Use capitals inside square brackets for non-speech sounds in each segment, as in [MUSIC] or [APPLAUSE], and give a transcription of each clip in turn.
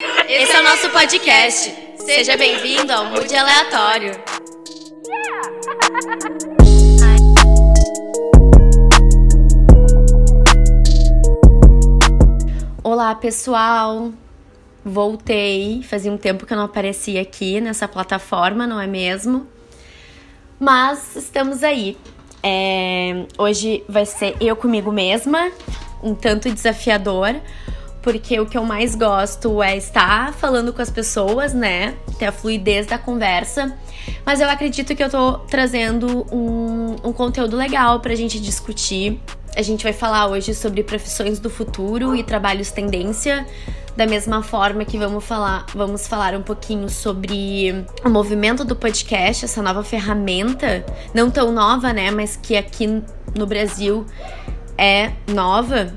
Esse é o nosso podcast. Seja bem-vindo ao Mood Aleatório. Olá, pessoal! Voltei. Fazia um tempo que eu não aparecia aqui nessa plataforma, não é mesmo? Mas estamos aí. É... Hoje vai ser eu comigo mesma, um tanto desafiador, porque o que eu mais gosto é estar falando com as pessoas, né? Ter a fluidez da conversa. Mas eu acredito que eu tô trazendo um, um conteúdo legal pra gente discutir. A gente vai falar hoje sobre profissões do futuro e trabalhos tendência. Da mesma forma que vamos falar, vamos falar um pouquinho sobre o movimento do podcast, essa nova ferramenta, não tão nova, né, mas que aqui no Brasil é nova,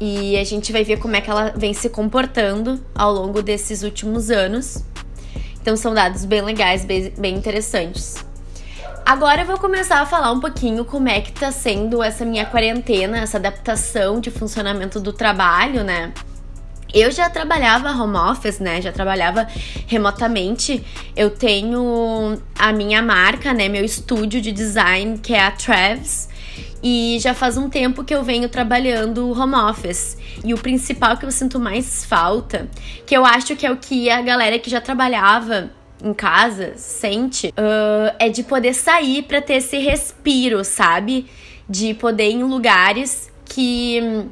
e a gente vai ver como é que ela vem se comportando ao longo desses últimos anos. Então são dados bem legais, bem, bem interessantes. Agora eu vou começar a falar um pouquinho como é que tá sendo essa minha quarentena, essa adaptação de funcionamento do trabalho, né? Eu já trabalhava home office, né? Já trabalhava remotamente. Eu tenho a minha marca, né? Meu estúdio de design, que é a Travis. E já faz um tempo que eu venho trabalhando home office. E o principal que eu sinto mais falta, que eu acho que é o que a galera que já trabalhava em casa sente, uh, é de poder sair para ter esse respiro, sabe? De poder ir em lugares que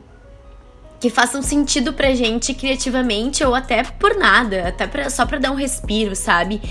que façam sentido pra gente criativamente ou até por nada, até pra, só pra dar um respiro, sabe?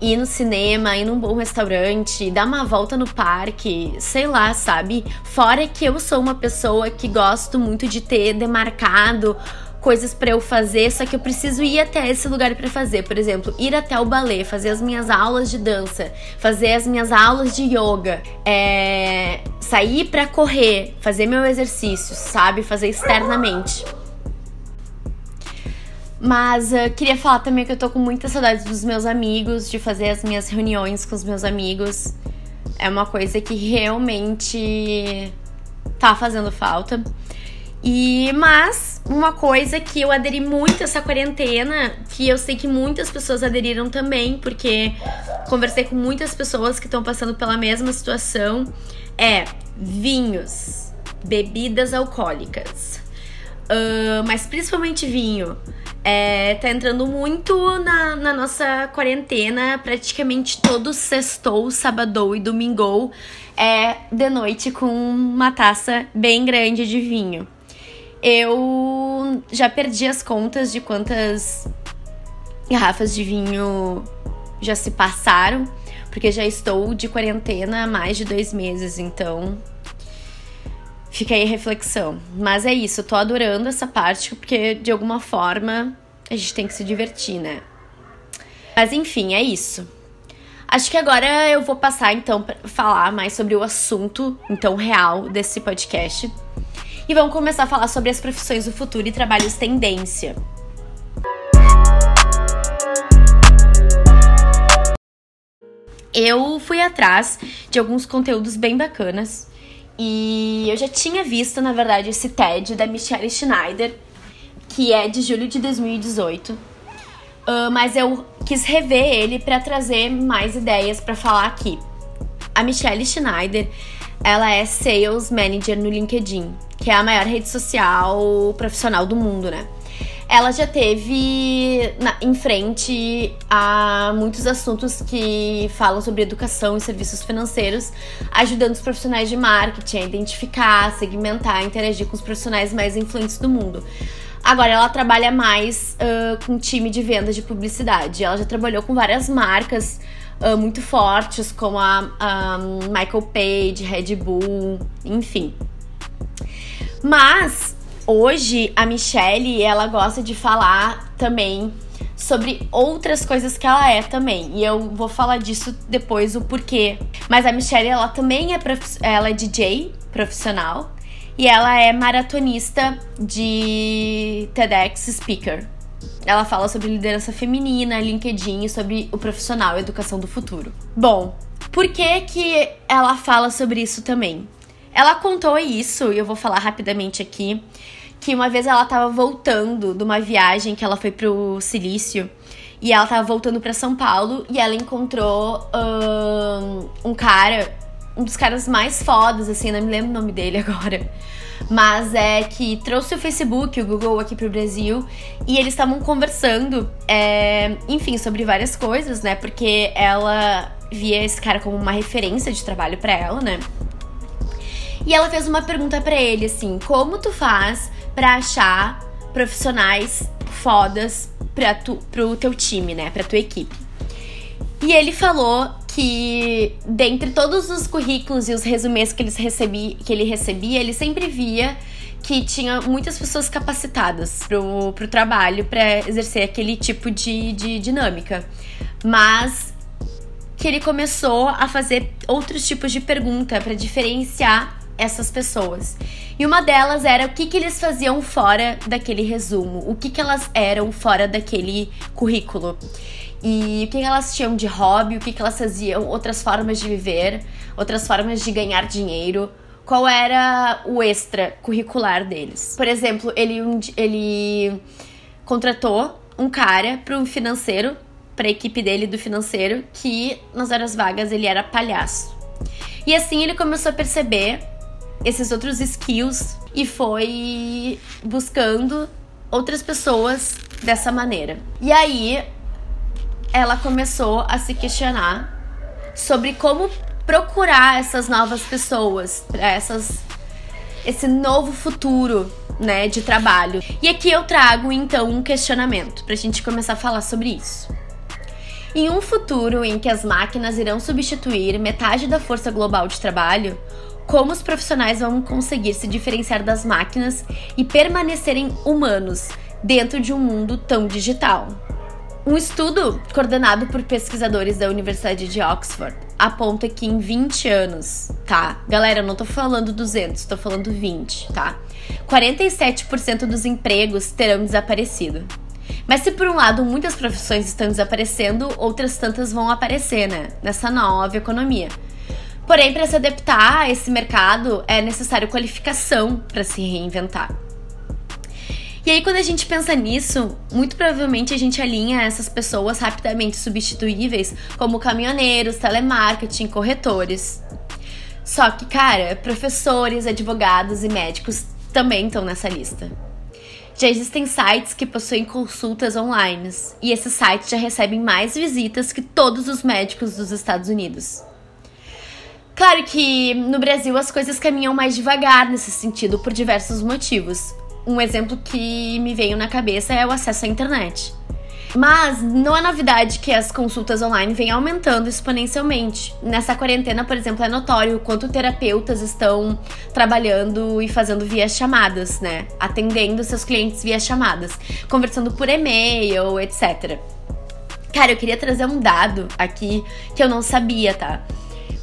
Ir no cinema, ir num bom restaurante, dar uma volta no parque, sei lá, sabe? Fora que eu sou uma pessoa que gosto muito de ter demarcado coisas para eu fazer, só que eu preciso ir até esse lugar para fazer. Por exemplo, ir até o balé, fazer as minhas aulas de dança, fazer as minhas aulas de yoga, é... sair para correr, fazer meu exercício, sabe? Fazer externamente. Mas uh, queria falar também que eu tô com muita saudade dos meus amigos, de fazer as minhas reuniões com os meus amigos. É uma coisa que realmente tá fazendo falta. E mas uma coisa que eu aderi muito essa quarentena, que eu sei que muitas pessoas aderiram também, porque conversei com muitas pessoas que estão passando pela mesma situação, é vinhos, bebidas alcoólicas. Uh, mas principalmente vinho é, tá entrando muito na, na, nossa quarentena, praticamente todo sextou, sábado e domingo é de noite com uma taça bem grande de vinho. Eu já perdi as contas de quantas garrafas de vinho já se passaram, porque já estou de quarentena há mais de dois meses, então Fica aí a reflexão. Mas é isso, eu tô adorando essa parte porque de alguma forma a gente tem que se divertir, né? Mas enfim, é isso. Acho que agora eu vou passar então para falar mais sobre o assunto então real desse podcast. E vamos começar a falar sobre as profissões do futuro e trabalhos tendência. Eu fui atrás de alguns conteúdos bem bacanas e eu já tinha visto, na verdade, esse TED da Michelle Schneider, que é de julho de 2018. Uh, mas eu quis rever ele para trazer mais ideias para falar aqui. A Michelle Schneider, ela é Sales Manager no LinkedIn, que é a maior rede social profissional do mundo, né? Ela já teve na, em frente a muitos assuntos que falam sobre educação e serviços financeiros, ajudando os profissionais de marketing a identificar, segmentar, interagir com os profissionais mais influentes do mundo. Agora ela trabalha mais uh, com time de vendas de publicidade. Ela já trabalhou com várias marcas uh, muito fortes, como a, a Michael Page, Red Bull, enfim. Mas hoje a Michelle, ela gosta de falar também sobre outras coisas que ela é também. E eu vou falar disso depois o porquê. Mas a Michelle, ela também é ela é DJ profissional e ela é maratonista de TEDx speaker. Ela fala sobre liderança feminina, LinkedIn e sobre o profissional educação do futuro. Bom, por que que ela fala sobre isso também? Ela contou isso, e eu vou falar rapidamente aqui, que uma vez ela tava voltando de uma viagem que ela foi pro Silício e ela tava voltando para São Paulo e ela encontrou um, um cara, um dos caras mais fodas, assim, não me lembro o nome dele [LAUGHS] agora. Mas é que trouxe o Facebook, o Google aqui pro Brasil e eles estavam conversando, é, enfim, sobre várias coisas, né? Porque ela via esse cara como uma referência de trabalho para ela, né? E ela fez uma pergunta para ele assim: como tu faz para achar profissionais fodas pra tu, pro teu time, né? Pra tua equipe. E ele falou que dentre todos os currículos e os resumês que, eles recebi, que ele recebia, ele sempre via que tinha muitas pessoas capacitadas pro, pro trabalho para exercer aquele tipo de, de dinâmica. Mas que ele começou a fazer outros tipos de pergunta para diferenciar essas pessoas. E uma delas era o que, que eles faziam fora daquele resumo, o que, que elas eram fora daquele currículo. E o que, que elas tinham de hobby, o que, que elas faziam, outras formas de viver, outras formas de ganhar dinheiro, qual era o extra curricular deles. Por exemplo, ele, ele contratou um cara para um financeiro, para a equipe dele do financeiro, que nas horas vagas ele era palhaço. E assim ele começou a perceber esses outros skills e foi buscando outras pessoas dessa maneira. E aí ela começou a se questionar sobre como procurar essas novas pessoas para essas esse novo futuro, né, de trabalho. E aqui eu trago então um questionamento pra gente começar a falar sobre isso. Em um futuro em que as máquinas irão substituir metade da força global de trabalho, como os profissionais vão conseguir se diferenciar das máquinas e permanecerem humanos dentro de um mundo tão digital. Um estudo coordenado por pesquisadores da Universidade de Oxford aponta que em 20 anos, tá? Galera, eu não tô falando 200, tô falando 20, tá? 47% dos empregos terão desaparecido. Mas se por um lado muitas profissões estão desaparecendo, outras tantas vão aparecer, né? Nessa nova economia. Porém, para se adaptar a esse mercado é necessário qualificação para se reinventar. E aí, quando a gente pensa nisso, muito provavelmente a gente alinha essas pessoas rapidamente substituíveis, como caminhoneiros, telemarketing, corretores. Só que, cara, professores, advogados e médicos também estão nessa lista. Já existem sites que possuem consultas online, e esses sites já recebem mais visitas que todos os médicos dos Estados Unidos. Claro que no Brasil as coisas caminham mais devagar nesse sentido por diversos motivos. Um exemplo que me veio na cabeça é o acesso à internet. Mas não é novidade que as consultas online vêm aumentando exponencialmente. Nessa quarentena, por exemplo, é notório o quanto terapeutas estão trabalhando e fazendo via chamadas, né? Atendendo seus clientes via chamadas, conversando por e-mail, etc. Cara, eu queria trazer um dado aqui que eu não sabia, tá?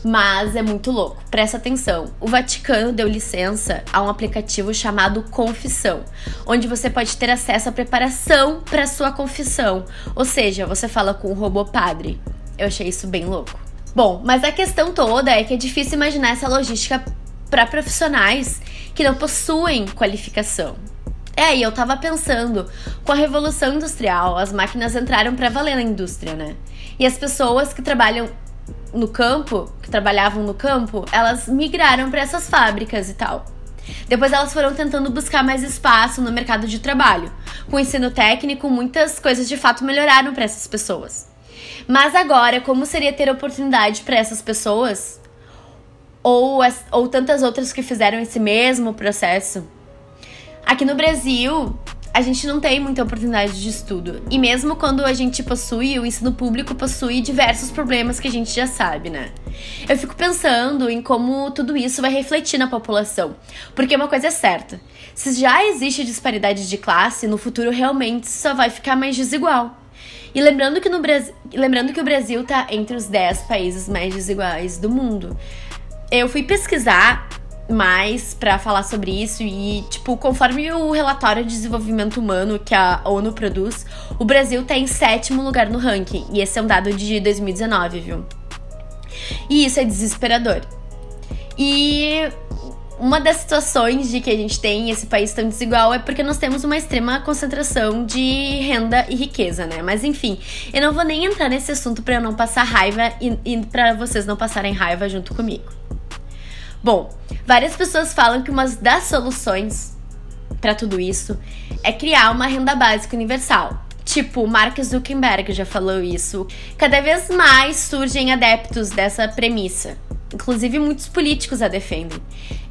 Mas é muito louco. Presta atenção. O Vaticano deu licença a um aplicativo chamado Confissão, onde você pode ter acesso à preparação para sua confissão. Ou seja, você fala com o robô padre. Eu achei isso bem louco. Bom, mas a questão toda é que é difícil imaginar essa logística para profissionais que não possuem qualificação. É, e eu tava pensando, com a revolução industrial, as máquinas entraram para valer na indústria, né? E as pessoas que trabalham no campo, que trabalhavam no campo, elas migraram para essas fábricas e tal. Depois elas foram tentando buscar mais espaço no mercado de trabalho. Com o ensino técnico, muitas coisas de fato melhoraram para essas pessoas. Mas agora, como seria ter oportunidade para essas pessoas? Ou, ou tantas outras que fizeram esse mesmo processo? Aqui no Brasil, a gente não tem muita oportunidade de estudo. E mesmo quando a gente possui, o ensino público possui diversos problemas que a gente já sabe, né? Eu fico pensando em como tudo isso vai refletir na população. Porque uma coisa é certa: se já existe disparidade de classe, no futuro realmente só vai ficar mais desigual. E lembrando que, no Brasil, lembrando que o Brasil está entre os 10 países mais desiguais do mundo. Eu fui pesquisar mais para falar sobre isso e, tipo, conforme o relatório de desenvolvimento humano que a ONU produz, o Brasil tá em sétimo lugar no ranking. E esse é um dado de 2019, viu? E isso é desesperador. E uma das situações de que a gente tem esse país tão desigual é porque nós temos uma extrema concentração de renda e riqueza, né? Mas enfim, eu não vou nem entrar nesse assunto para eu não passar raiva e, e para vocês não passarem raiva junto comigo. Bom, várias pessoas falam que uma das soluções para tudo isso é criar uma renda básica universal. Tipo, Mark Zuckerberg já falou isso. Cada vez mais surgem adeptos dessa premissa. Inclusive, muitos políticos a defendem.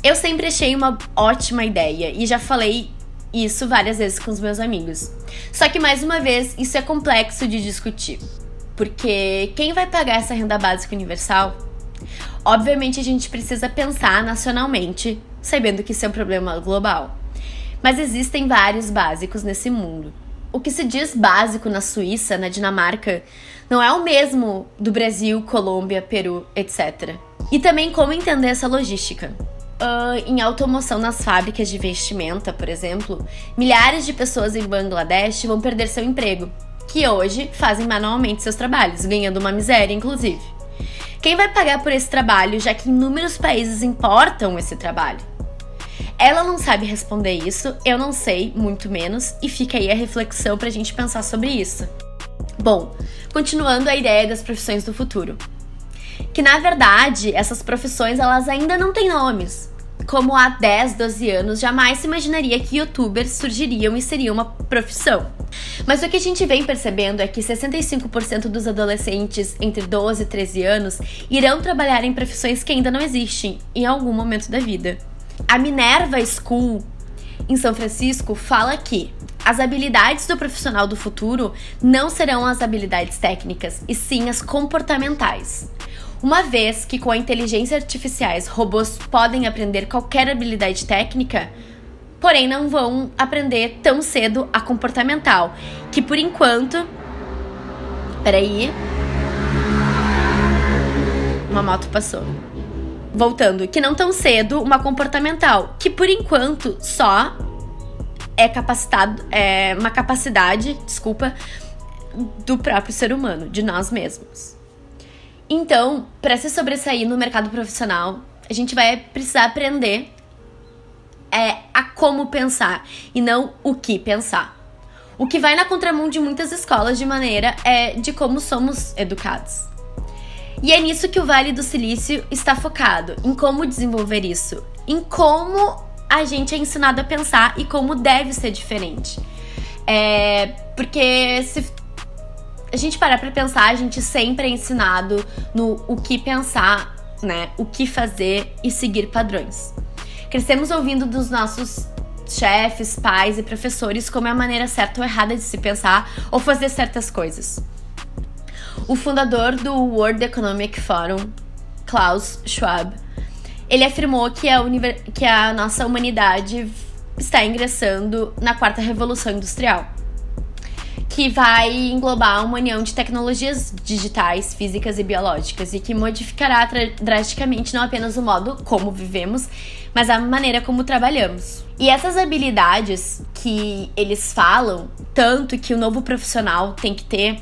Eu sempre achei uma ótima ideia e já falei isso várias vezes com os meus amigos. Só que, mais uma vez, isso é complexo de discutir. Porque quem vai pagar essa renda básica universal? Obviamente, a gente precisa pensar nacionalmente, sabendo que isso é um problema global. Mas existem vários básicos nesse mundo. O que se diz básico na Suíça, na Dinamarca, não é o mesmo do Brasil, Colômbia, Peru, etc. E também como entender essa logística. Uh, em automoção nas fábricas de vestimenta, por exemplo, milhares de pessoas em Bangladesh vão perder seu emprego, que hoje fazem manualmente seus trabalhos, ganhando uma miséria, inclusive. Quem vai pagar por esse trabalho, já que inúmeros países importam esse trabalho? Ela não sabe responder isso, eu não sei, muito menos, e fica aí a reflexão pra gente pensar sobre isso. Bom, continuando a ideia das profissões do futuro que na verdade essas profissões elas ainda não têm nomes. Como há 10, 12 anos, jamais se imaginaria que youtubers surgiriam e seriam uma profissão. Mas o que a gente vem percebendo é que 65% dos adolescentes entre 12 e 13 anos irão trabalhar em profissões que ainda não existem em algum momento da vida. A Minerva School, em São Francisco, fala que as habilidades do profissional do futuro não serão as habilidades técnicas, e sim as comportamentais. Uma vez que com a inteligência artificiais robôs podem aprender qualquer habilidade técnica, porém não vão aprender tão cedo a comportamental, que por enquanto. Peraí. Uma moto passou. Voltando, que não tão cedo uma comportamental, que por enquanto só é capacitado, é uma capacidade, desculpa, do próprio ser humano, de nós mesmos. Então, para se sobressair no mercado profissional, a gente vai precisar aprender como pensar e não o que pensar. O que vai na contramão de muitas escolas de maneira é de como somos educados. E é nisso que o Vale do Silício está focado, em como desenvolver isso, em como a gente é ensinado a pensar e como deve ser diferente. É, porque se a gente parar pra pensar, a gente sempre é ensinado no o que pensar, né? O que fazer e seguir padrões. Crescemos ouvindo dos nossos chefes, pais e professores como é a maneira certa ou errada de se pensar ou fazer certas coisas. O fundador do World Economic Forum, Klaus Schwab, ele afirmou que a, que a nossa humanidade está ingressando na quarta revolução industrial que vai englobar uma união de tecnologias digitais, físicas e biológicas e que modificará drasticamente não apenas o modo como vivemos, mas a maneira como trabalhamos. E essas habilidades que eles falam, tanto que o novo profissional tem que ter,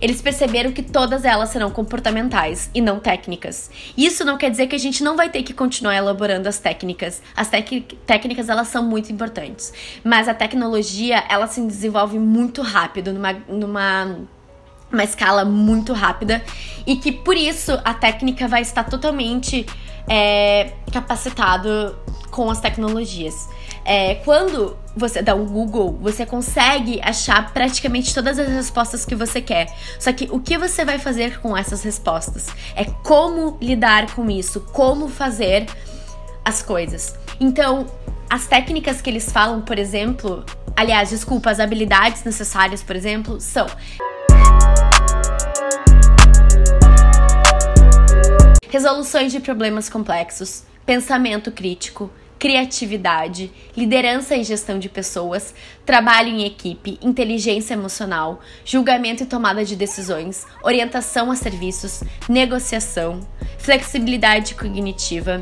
eles perceberam que todas elas serão comportamentais e não técnicas. Isso não quer dizer que a gente não vai ter que continuar elaborando as técnicas. As técnicas elas são muito importantes, mas a tecnologia ela se desenvolve muito rápido numa, numa uma escala muito rápida e que por isso a técnica vai estar totalmente é, capacitado com as tecnologias. É, quando você dá um Google, você consegue achar praticamente todas as respostas que você quer. Só que o que você vai fazer com essas respostas é como lidar com isso, como fazer as coisas. Então, as técnicas que eles falam, por exemplo, aliás, desculpa, as habilidades necessárias, por exemplo, são resoluções de problemas complexos, pensamento crítico, criatividade, liderança e gestão de pessoas, trabalho em equipe, inteligência emocional, julgamento e tomada de decisões, orientação a serviços, negociação, flexibilidade cognitiva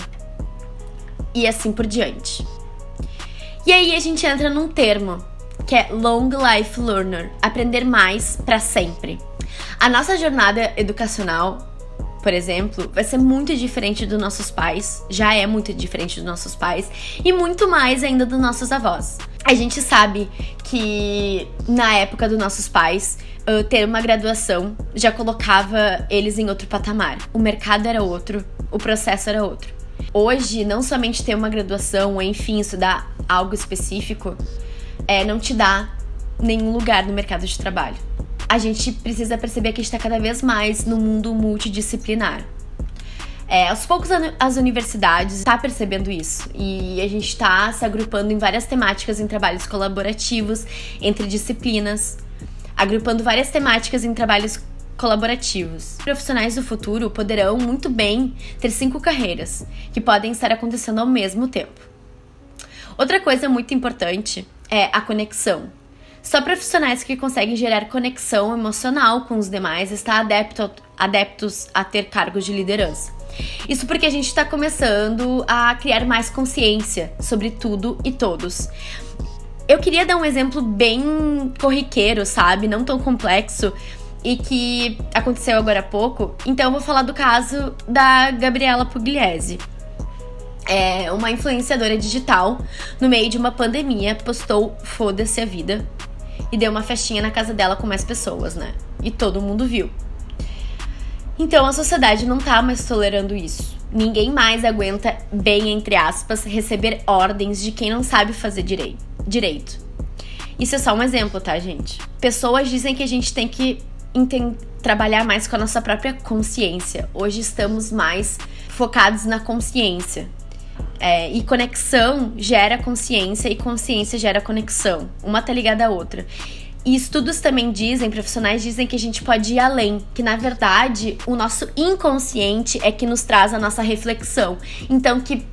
e assim por diante. E aí a gente entra num termo que é Long Life Learner, aprender mais para sempre. A nossa jornada educacional por exemplo, vai ser muito diferente dos nossos pais, já é muito diferente dos nossos pais e muito mais ainda dos nossos avós. A gente sabe que na época dos nossos pais, ter uma graduação já colocava eles em outro patamar. O mercado era outro, o processo era outro. Hoje, não somente ter uma graduação, enfim, estudar algo específico, é, não te dá nenhum lugar no mercado de trabalho a gente precisa perceber que a gente está cada vez mais no mundo multidisciplinar. É, aos poucos as universidades estão tá percebendo isso e a gente está se agrupando em várias temáticas em trabalhos colaborativos entre disciplinas, agrupando várias temáticas em trabalhos colaborativos. Profissionais do futuro poderão muito bem ter cinco carreiras que podem estar acontecendo ao mesmo tempo. Outra coisa muito importante é a conexão. Só profissionais que conseguem gerar conexão emocional com os demais estão adepto, adeptos a ter cargos de liderança. Isso porque a gente está começando a criar mais consciência sobre tudo e todos. Eu queria dar um exemplo bem corriqueiro, sabe? Não tão complexo e que aconteceu agora há pouco. Então eu vou falar do caso da Gabriela Pugliese. É uma influenciadora digital, no meio de uma pandemia, postou Foda-se a vida e deu uma festinha na casa dela com mais pessoas, né? E todo mundo viu. Então a sociedade não tá mais tolerando isso. Ninguém mais aguenta, bem entre aspas, receber ordens de quem não sabe fazer direito. Isso é só um exemplo, tá, gente? Pessoas dizem que a gente tem que trabalhar mais com a nossa própria consciência. Hoje estamos mais focados na consciência. É, e conexão gera consciência e consciência gera conexão. Uma tá ligada à outra. E estudos também dizem, profissionais dizem que a gente pode ir além, que na verdade o nosso inconsciente é que nos traz a nossa reflexão. Então que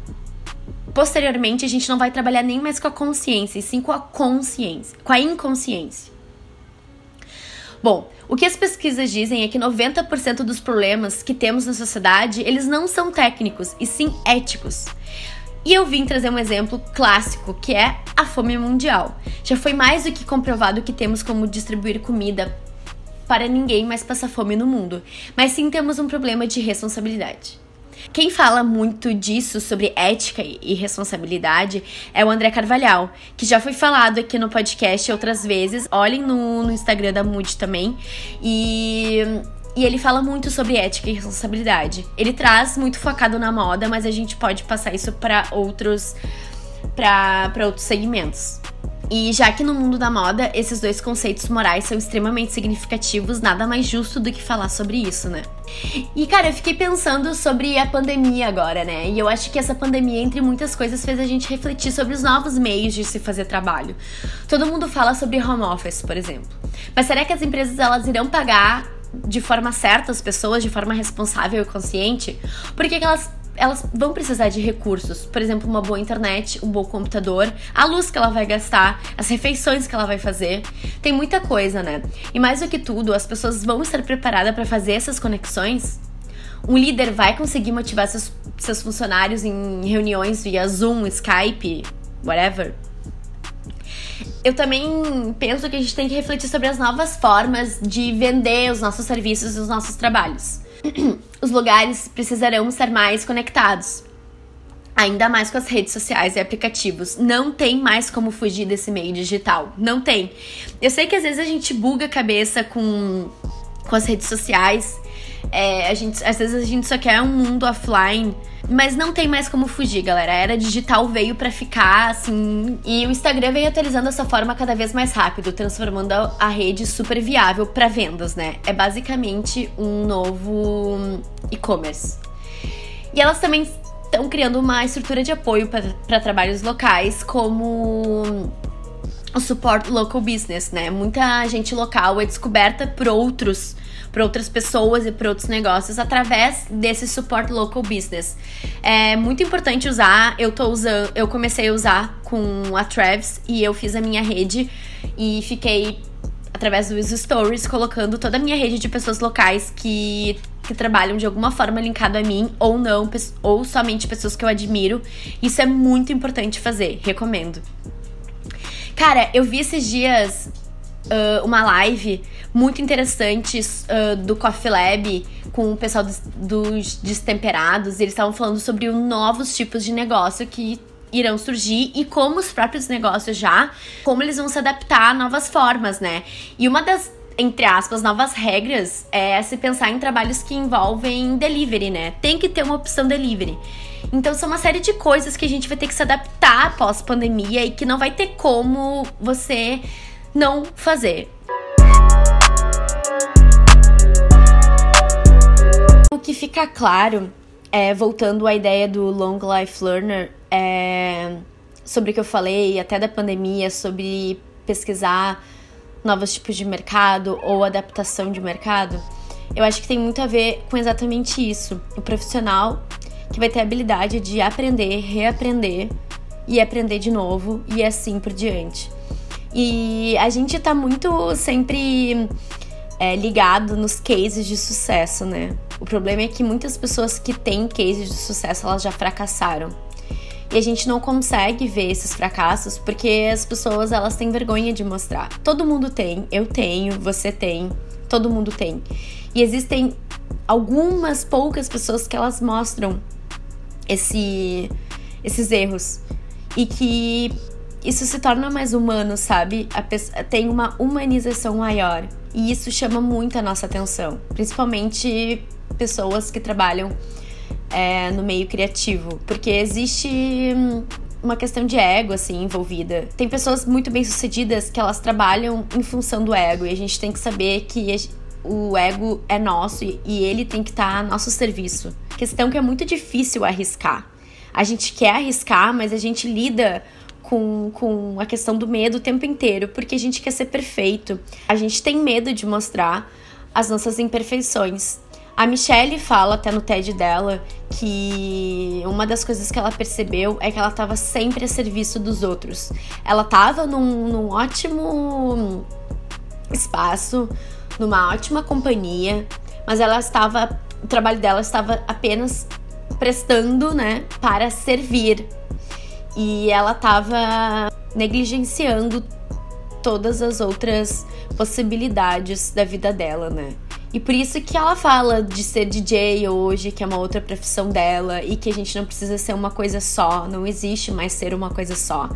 posteriormente a gente não vai trabalhar nem mais com a consciência, e sim com a consciência, com a inconsciência. Bom, o que as pesquisas dizem é que 90% dos problemas que temos na sociedade, eles não são técnicos, e sim éticos. E eu vim trazer um exemplo clássico, que é a fome mundial. Já foi mais do que comprovado que temos como distribuir comida para ninguém mais passar fome no mundo, mas sim temos um problema de responsabilidade. Quem fala muito disso sobre ética e responsabilidade é o André Carvalhal, que já foi falado aqui no podcast outras vezes. Olhem no, no Instagram da Mood também. E e ele fala muito sobre ética e responsabilidade. Ele traz muito focado na moda, mas a gente pode passar isso para outros para outros segmentos. E já que no mundo da moda esses dois conceitos morais são extremamente significativos, nada mais justo do que falar sobre isso, né? E cara, eu fiquei pensando sobre a pandemia agora, né? E eu acho que essa pandemia, entre muitas coisas, fez a gente refletir sobre os novos meios de se fazer trabalho. Todo mundo fala sobre home office, por exemplo. Mas será que as empresas elas irão pagar de forma certa as pessoas, de forma responsável e consciente, porque elas elas vão precisar de recursos, por exemplo, uma boa internet, um bom computador, a luz que ela vai gastar, as refeições que ela vai fazer. Tem muita coisa, né? E mais do que tudo, as pessoas vão estar preparadas para fazer essas conexões? Um líder vai conseguir motivar seus, seus funcionários em reuniões via Zoom, Skype, whatever? Eu também penso que a gente tem que refletir sobre as novas formas de vender os nossos serviços e os nossos trabalhos. [CLEARS THROAT] Os lugares precisarão estar mais conectados. Ainda mais com as redes sociais e aplicativos. Não tem mais como fugir desse meio digital. Não tem. Eu sei que às vezes a gente buga a cabeça com, com as redes sociais. É, a gente, às vezes a gente só quer um mundo offline mas não tem mais como fugir, galera. A era digital veio para ficar, assim. E o Instagram veio atualizando essa forma cada vez mais rápido, transformando a rede super viável para vendas, né? É basicamente um novo e-commerce. E elas também estão criando uma estrutura de apoio para trabalhos locais, como o suporte local business, né? Muita gente local é descoberta por outros para outras pessoas e para outros negócios através desse suporte local business. É muito importante usar, eu tô usando, eu comecei a usar com a Travis e eu fiz a minha rede e fiquei através dos stories colocando toda a minha rede de pessoas locais que que trabalham de alguma forma linkado a mim ou não, ou somente pessoas que eu admiro. Isso é muito importante fazer, recomendo. Cara, eu vi esses dias uh, uma live muito interessante uh, do Coffee Lab com o pessoal dos, dos destemperados. Eles estavam falando sobre novos tipos de negócio que irão surgir e como os próprios negócios já, como eles vão se adaptar a novas formas, né? E uma das entre aspas, novas regras é se pensar em trabalhos que envolvem delivery, né? Tem que ter uma opção delivery. Então são uma série de coisas que a gente vai ter que se adaptar pós pandemia e que não vai ter como você não fazer. O que fica claro, é, voltando à ideia do Long Life Learner, é, sobre o que eu falei, até da pandemia, sobre pesquisar novos tipos de mercado ou adaptação de mercado, eu acho que tem muito a ver com exatamente isso. O profissional que vai ter a habilidade de aprender, reaprender e aprender de novo e assim por diante. E a gente tá muito sempre é, ligado nos cases de sucesso, né? O problema é que muitas pessoas que têm cases de sucesso, elas já fracassaram. E a gente não consegue ver esses fracassos porque as pessoas elas têm vergonha de mostrar. Todo mundo tem, eu tenho, você tem, todo mundo tem. E existem algumas poucas pessoas que elas mostram esse, esses erros e que isso se torna mais humano, sabe? Pessoa, tem uma humanização maior e isso chama muito a nossa atenção, principalmente pessoas que trabalham é, no meio criativo, porque existe hum, uma questão de ego assim envolvida. Tem pessoas muito bem sucedidas que elas trabalham em função do ego e a gente tem que saber que o ego é nosso e ele tem que estar a nosso serviço. Questão que é muito difícil arriscar. A gente quer arriscar, mas a gente lida com, com a questão do medo o tempo inteiro, porque a gente quer ser perfeito. A gente tem medo de mostrar as nossas imperfeições. A Michelle fala até no TED dela que uma das coisas que ela percebeu é que ela estava sempre a serviço dos outros. Ela estava num, num ótimo espaço, numa ótima companhia, mas ela estava. O trabalho dela estava apenas prestando, né, para servir. E ela estava negligenciando todas as outras possibilidades da vida dela, né? E por isso que ela fala de ser DJ hoje, que é uma outra profissão dela, e que a gente não precisa ser uma coisa só, não existe mais ser uma coisa só.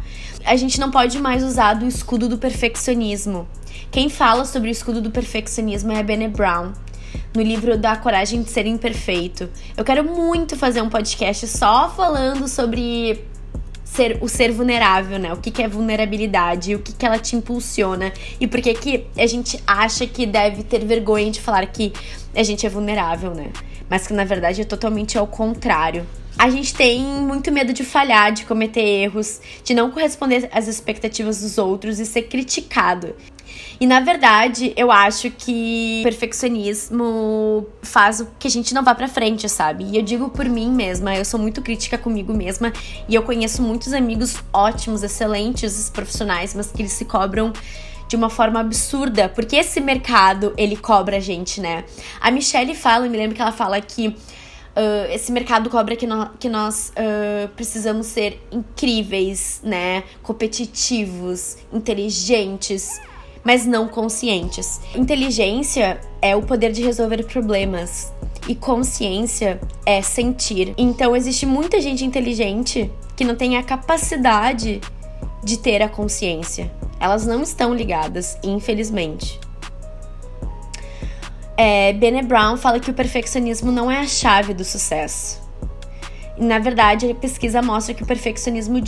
A gente não pode mais usar do escudo do perfeccionismo. Quem fala sobre o escudo do perfeccionismo é a Bene Brown. No livro da Coragem de Ser Imperfeito. Eu quero muito fazer um podcast só falando sobre ser, o ser vulnerável, né? O que, que é vulnerabilidade, o que, que ela te impulsiona e por que, que a gente acha que deve ter vergonha de falar que a gente é vulnerável, né? Mas que na verdade é totalmente ao contrário. A gente tem muito medo de falhar, de cometer erros, de não corresponder às expectativas dos outros e ser criticado. E na verdade, eu acho que perfeccionismo faz o que a gente não vá para frente, sabe? E eu digo por mim mesma, eu sou muito crítica comigo mesma e eu conheço muitos amigos ótimos, excelentes profissionais, mas que eles se cobram de uma forma absurda, porque esse mercado ele cobra a gente, né? A Michelle fala, eu me lembro que ela fala que uh, esse mercado cobra que, no, que nós uh, precisamos ser incríveis, né? Competitivos, inteligentes mas não conscientes. Inteligência é o poder de resolver problemas e consciência é sentir. Então existe muita gente inteligente que não tem a capacidade de ter a consciência. Elas não estão ligadas, infelizmente. É, Bene Brown fala que o perfeccionismo não é a chave do sucesso. na verdade, a pesquisa mostra que o perfeccionismo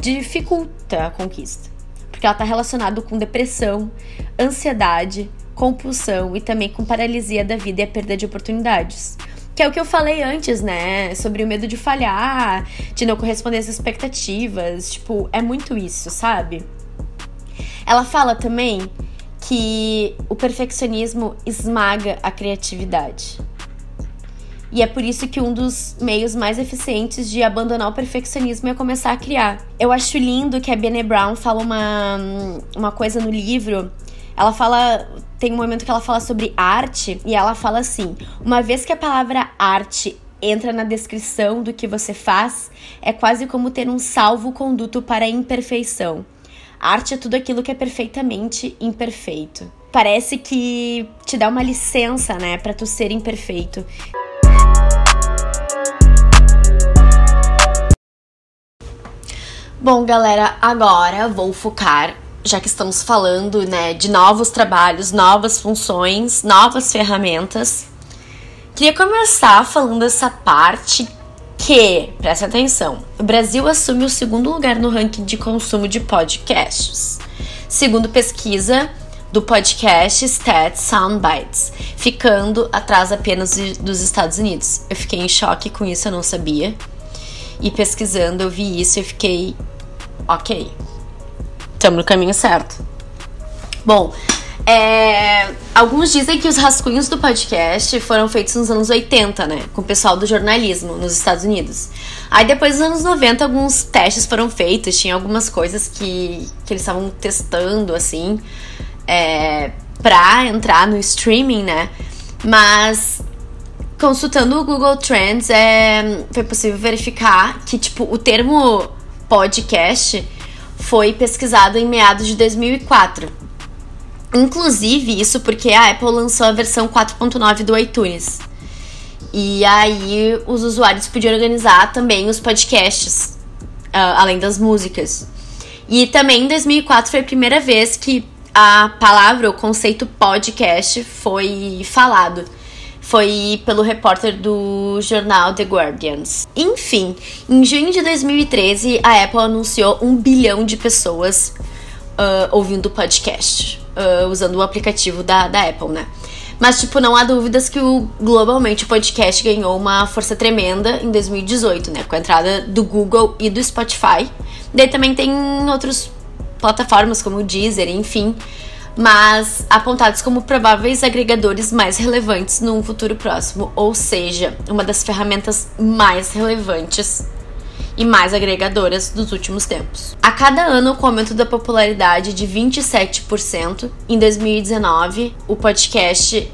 dificulta a conquista porque ela está relacionada com depressão, ansiedade, compulsão e também com paralisia da vida e a perda de oportunidades. Que é o que eu falei antes, né? Sobre o medo de falhar, de não corresponder às expectativas. Tipo, é muito isso, sabe? Ela fala também que o perfeccionismo esmaga a criatividade. E é por isso que um dos meios mais eficientes de abandonar o perfeccionismo é começar a criar. Eu acho lindo que a Bene Brown fala uma, uma coisa no livro. Ela fala. Tem um momento que ela fala sobre arte e ela fala assim: uma vez que a palavra arte entra na descrição do que você faz, é quase como ter um salvo-conduto para a imperfeição. Arte é tudo aquilo que é perfeitamente imperfeito. Parece que te dá uma licença, né, para tu ser imperfeito. Bom, galera, agora vou focar, já que estamos falando, né, de novos trabalhos, novas funções, novas ferramentas. Queria começar falando essa parte que, presta atenção, o Brasil assume o segundo lugar no ranking de consumo de podcasts. Segundo pesquisa do podcast Stats Soundbites, ficando atrás apenas dos Estados Unidos. Eu fiquei em choque com isso, eu não sabia. E pesquisando, eu vi isso e fiquei, ok, estamos no caminho certo. Bom, é, alguns dizem que os rascunhos do podcast foram feitos nos anos 80, né? Com o pessoal do jornalismo nos Estados Unidos. Aí depois dos anos 90, alguns testes foram feitos, tinha algumas coisas que, que eles estavam testando, assim, é, pra entrar no streaming, né? Mas consultando o Google Trends, é, foi possível verificar que, tipo, o termo podcast foi pesquisado em meados de 2004. Inclusive, isso porque a Apple lançou a versão 4.9 do iTunes. E aí os usuários podiam organizar também os podcasts, uh, além das músicas. E também em 2004 foi a primeira vez que a palavra, o conceito podcast foi falado foi pelo repórter do jornal The Guardians. Enfim, em junho de 2013, a Apple anunciou um bilhão de pessoas uh, ouvindo podcast, uh, usando o aplicativo da, da Apple, né? Mas, tipo, não há dúvidas que o, globalmente o podcast ganhou uma força tremenda em 2018, né? Com a entrada do Google e do Spotify. Daí também tem outras plataformas como o Deezer, enfim mas apontados como prováveis agregadores mais relevantes num futuro próximo, ou seja, uma das ferramentas mais relevantes e mais agregadoras dos últimos tempos. A cada ano, com aumento da popularidade de 27%, em 2019, o podcast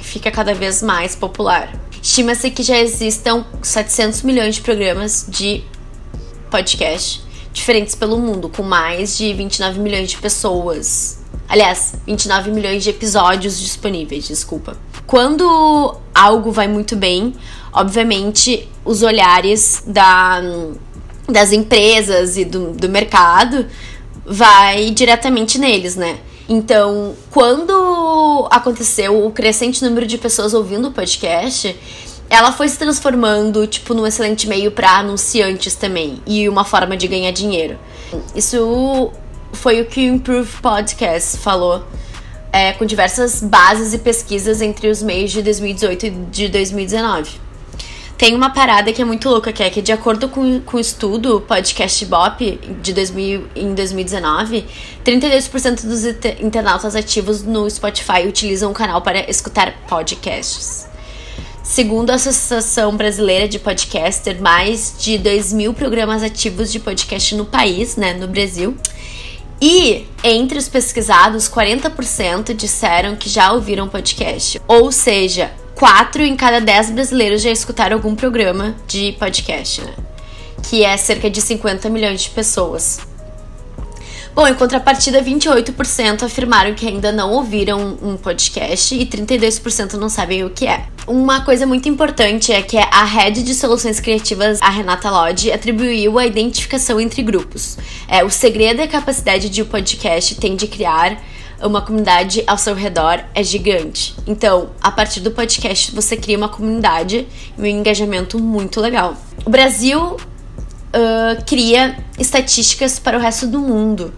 fica cada vez mais popular. Estima-se que já existam 700 milhões de programas de podcast diferentes pelo mundo, com mais de 29 milhões de pessoas Aliás, 29 milhões de episódios disponíveis, desculpa. Quando algo vai muito bem, obviamente os olhares da, das empresas e do, do mercado vai diretamente neles, né? Então, quando aconteceu o crescente número de pessoas ouvindo o podcast, ela foi se transformando, tipo, num excelente meio para anunciantes também e uma forma de ganhar dinheiro. Isso foi o que o Improve Podcast falou, é, com diversas bases e pesquisas entre os meios de 2018 e de 2019. Tem uma parada que é muito louca, que é que de acordo com, o estudo Podcast Bop de 2000, em 2019, 32% dos internautas ativos no Spotify utilizam o canal para escutar podcasts. Segundo a Associação Brasileira de Podcaster, mais de 2 mil programas ativos de podcast no país, né, no Brasil. E entre os pesquisados, 40% disseram que já ouviram podcast. Ou seja, 4 em cada 10 brasileiros já escutaram algum programa de podcast, né? Que é cerca de 50 milhões de pessoas. Bom, em contrapartida, 28% afirmaram que ainda não ouviram um podcast e 32% não sabem o que é. Uma coisa muito importante é que a Head de Soluções Criativas, a Renata Lodge, atribuiu a identificação entre grupos. É, o segredo e a capacidade de o um podcast tem de criar uma comunidade ao seu redor é gigante. Então, a partir do podcast, você cria uma comunidade e um engajamento muito legal. O Brasil uh, cria estatísticas para o resto do mundo.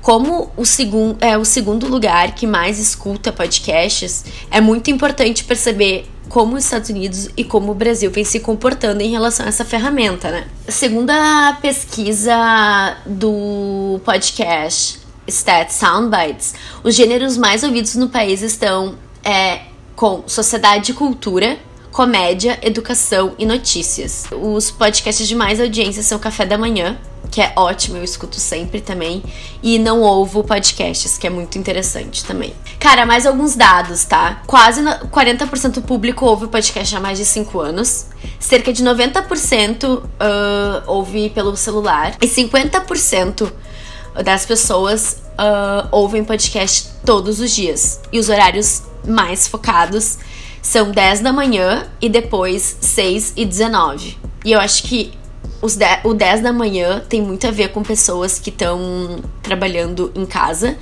Como o, segun, é o segundo lugar que mais escuta podcasts, é muito importante perceber como os Estados Unidos e como o Brasil vem se comportando em relação a essa ferramenta, né? Segundo a pesquisa do podcast Stats Soundbites, os gêneros mais ouvidos no país estão é, com sociedade e cultura, comédia, educação e notícias. Os podcasts de mais audiência são Café da Manhã, que é ótimo, eu escuto sempre também, e Não Ovo Podcasts, que é muito interessante também. Cara, mais alguns dados, tá? Quase 40% do público ouve podcast há mais de 5 anos, cerca de 90% uh, ouve pelo celular, e 50% das pessoas uh, ouvem podcast todos os dias. E os horários mais focados são 10 da manhã e depois 6 e 19. E eu acho que os de, o 10 da manhã tem muito a ver com pessoas que estão trabalhando em casa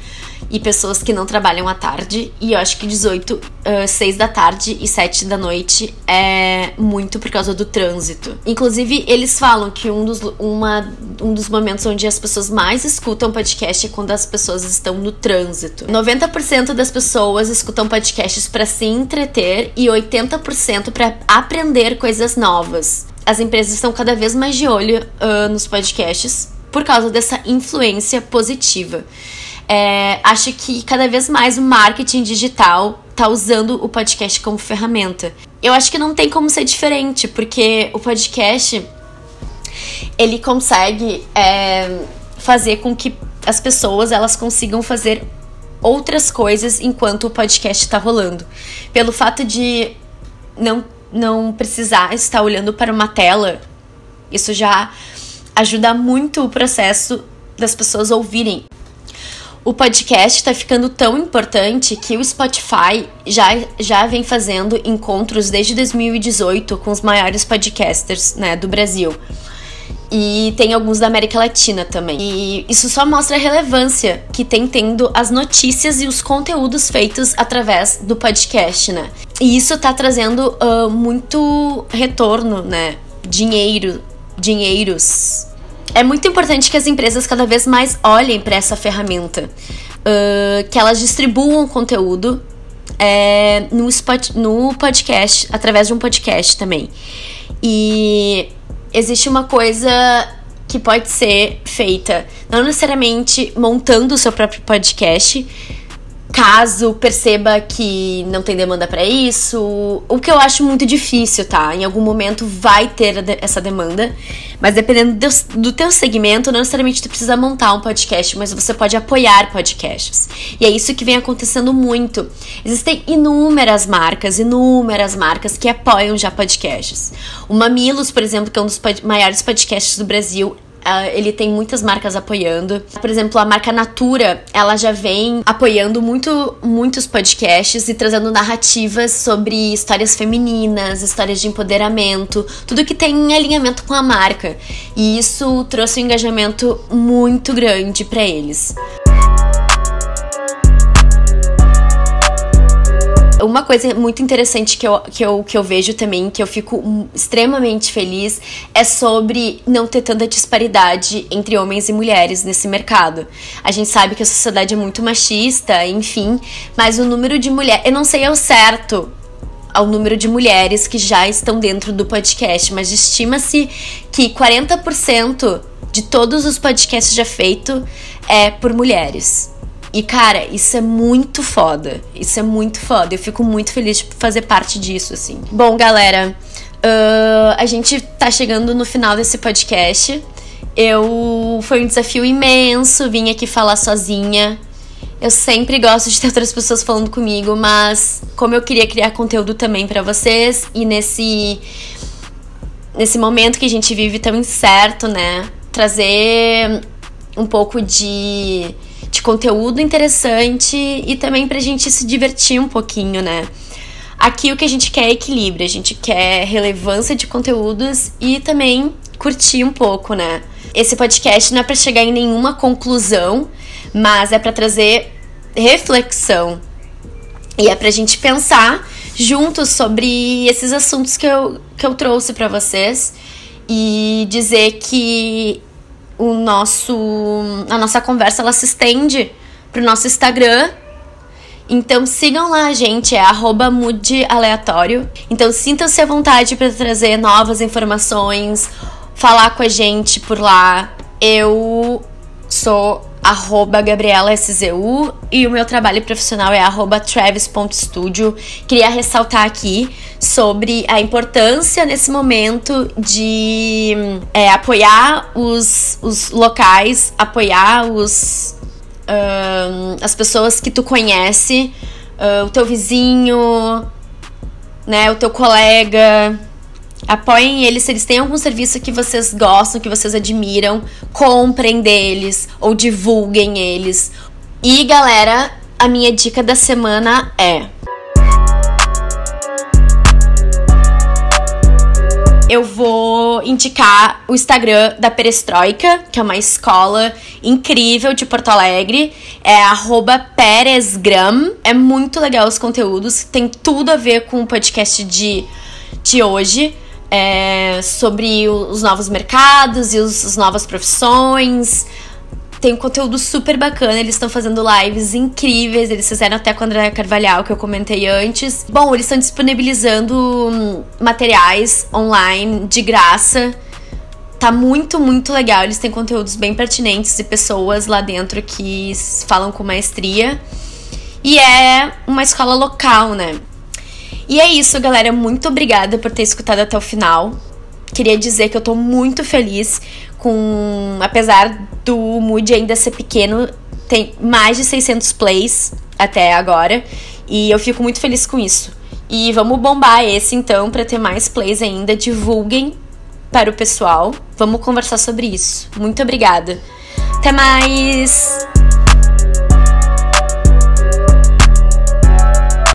e pessoas que não trabalham à tarde. E eu acho que 18, uh, 6 da tarde e 7 da noite é muito por causa do trânsito. Inclusive, eles falam que um dos, uma, um dos momentos onde as pessoas mais escutam podcast é quando as pessoas estão no trânsito. 90% das pessoas escutam podcasts para se entreter e 80% para aprender coisas novas as empresas estão cada vez mais de olho uh, nos podcasts por causa dessa influência positiva. É, acho que cada vez mais o marketing digital tá usando o podcast como ferramenta. Eu acho que não tem como ser diferente, porque o podcast ele consegue é, fazer com que as pessoas elas consigam fazer outras coisas enquanto o podcast está rolando. Pelo fato de não não precisar estar olhando para uma tela, isso já ajuda muito o processo das pessoas ouvirem. O podcast está ficando tão importante que o Spotify já, já vem fazendo encontros desde 2018 com os maiores podcasters né, do Brasil. E tem alguns da América Latina também. E isso só mostra a relevância que tem tendo as notícias e os conteúdos feitos através do podcast, né? E isso tá trazendo uh, muito retorno, né? Dinheiro, dinheiros. É muito importante que as empresas cada vez mais olhem para essa ferramenta, uh, que elas distribuam conteúdo é, no, spot, no podcast, através de um podcast também. E existe uma coisa que pode ser feita, não necessariamente montando o seu próprio podcast, caso perceba que não tem demanda para isso, o que eu acho muito difícil, tá? Em algum momento vai ter essa demanda, mas dependendo do, teu segmento, não necessariamente tu precisa montar um podcast, mas você pode apoiar podcasts. E é isso que vem acontecendo muito. Existem inúmeras marcas, inúmeras marcas que apoiam já podcasts. O Mamilos, por exemplo, que é um dos maiores podcasts do Brasil, Uh, ele tem muitas marcas apoiando. Por exemplo, a marca Natura, ela já vem apoiando muito, muitos podcasts e trazendo narrativas sobre histórias femininas, histórias de empoderamento, tudo que tem em alinhamento com a marca. E isso trouxe um engajamento muito grande para eles. Uma coisa muito interessante que eu, que, eu, que eu vejo também, que eu fico extremamente feliz, é sobre não ter tanta disparidade entre homens e mulheres nesse mercado. A gente sabe que a sociedade é muito machista, enfim, mas o número de mulheres. Eu não sei ao certo ao número de mulheres que já estão dentro do podcast, mas estima-se que 40% de todos os podcasts já feitos é por mulheres. E, cara, isso é muito foda. Isso é muito foda. Eu fico muito feliz de fazer parte disso, assim. Bom, galera, uh, a gente tá chegando no final desse podcast. Eu. Foi um desafio imenso vim aqui falar sozinha. Eu sempre gosto de ter outras pessoas falando comigo, mas como eu queria criar conteúdo também para vocês e nesse nesse momento que a gente vive tão incerto, né? Trazer um pouco de de conteúdo interessante e também pra gente se divertir um pouquinho, né? Aqui o que a gente quer é equilíbrio, a gente quer relevância de conteúdos e também curtir um pouco, né? Esse podcast não é para chegar em nenhuma conclusão, mas é para trazer reflexão. E é pra gente pensar juntos sobre esses assuntos que eu, que eu trouxe para vocês e dizer que o nosso a nossa conversa ela se estende pro nosso Instagram. Então sigam lá, gente, é @mudealeatório. Então sintam-se à vontade para trazer novas informações, falar com a gente por lá. Eu sou arroba GabrielaSZU e o meu trabalho profissional é arroba travis.studio. Queria ressaltar aqui sobre a importância nesse momento de é, apoiar os, os locais, apoiar os, um, as pessoas que tu conhece, uh, o teu vizinho, né, o teu colega, Apoiem eles se eles têm algum serviço que vocês gostam, que vocês admiram, comprem deles ou divulguem eles. E galera, a minha dica da semana é eu vou indicar o Instagram da Perestroika, que é uma escola incrível de Porto Alegre. É peresgram. É muito legal os conteúdos, tem tudo a ver com o podcast de, de hoje. É, sobre os novos mercados e os, as novas profissões, tem um conteúdo super bacana, eles estão fazendo lives incríveis, eles fizeram até com a Andréa Carvalhal, que eu comentei antes. Bom, eles estão disponibilizando hum, materiais online de graça. Tá muito, muito legal. Eles têm conteúdos bem pertinentes e pessoas lá dentro que falam com maestria. E é uma escola local, né? E é isso, galera. Muito obrigada por ter escutado até o final. Queria dizer que eu tô muito feliz com. Apesar do Mood ainda ser pequeno, tem mais de 600 plays até agora. E eu fico muito feliz com isso. E vamos bombar esse então para ter mais plays ainda. Divulguem para o pessoal. Vamos conversar sobre isso. Muito obrigada. Até mais!